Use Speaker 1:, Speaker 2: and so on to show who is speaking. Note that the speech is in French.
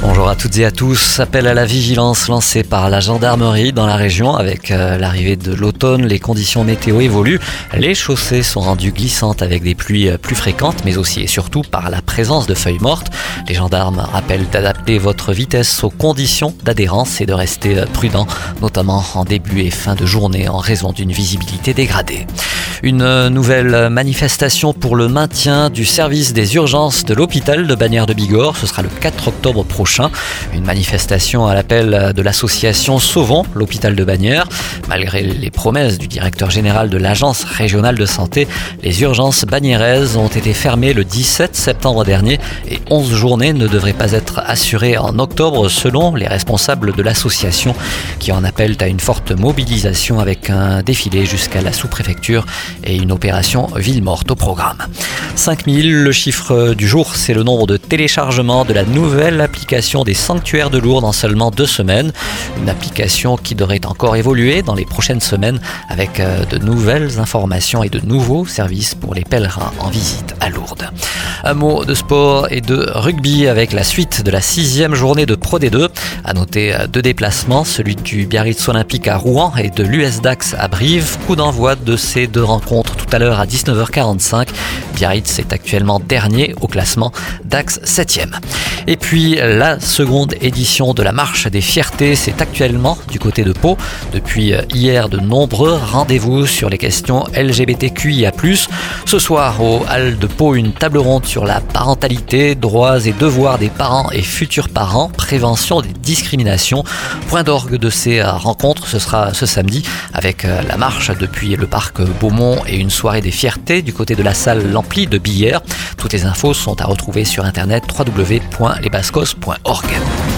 Speaker 1: Bonjour à toutes et à tous. Appel à la vigilance lancé par la gendarmerie dans la région. Avec euh, l'arrivée de l'automne, les conditions météo évoluent. Les chaussées sont rendues glissantes avec des pluies euh, plus fréquentes, mais aussi et surtout par la présence de feuilles mortes. Les gendarmes rappellent d'adapter votre vitesse aux conditions d'adhérence et de rester euh, prudent, notamment en début et fin de journée en raison d'une visibilité dégradée. Une nouvelle manifestation pour le maintien du service des urgences de l'hôpital de Bagnères de Bigorre. Ce sera le 4 octobre prochain. Une manifestation à l'appel de l'association Sauvons l'hôpital de Bagnères. Malgré les promesses du directeur général de l'agence régionale de santé, les urgences bagnéraises ont été fermées le 17 septembre dernier et 11 journées ne devraient pas être assurées en octobre selon les responsables de l'association qui en appellent à une forte mobilisation avec un défilé jusqu'à la sous-préfecture et une opération ville morte au programme. 5000, le chiffre du jour, c'est le nombre de téléchargements de la nouvelle application des sanctuaires de Lourdes en seulement deux semaines. Une application qui devrait encore évoluer dans les prochaines semaines avec euh, de nouvelles informations et de nouveaux services pour les pèlerins en visite à Lourdes. Un mot de sport et de rugby avec la suite de la sixième journée de Pro D2. À noter euh, deux déplacements, celui du Biarritz Olympique à Rouen et de l'US Dax à Brive. Coup d'envoi de ces deux rencontres tout à l'heure à 19h45. Biarritz est actuellement dernier au classement, Dax 7e. Et puis la seconde édition de la Marche des Fiertés, c'est actuellement du côté de Pau. Depuis hier, de nombreux rendez-vous sur les questions LGBTQIA+. Ce soir, au Hall de Pau, une table ronde sur la parentalité, droits et devoirs des parents et futurs parents, prévention des discriminations. Point d'orgue de ces rencontres, ce sera ce samedi avec la marche depuis le parc Beaumont et une soirée des fiertés du côté de la salle L'Ampli de Billère. Toutes les infos sont à retrouver sur internet www.lesbascos.org.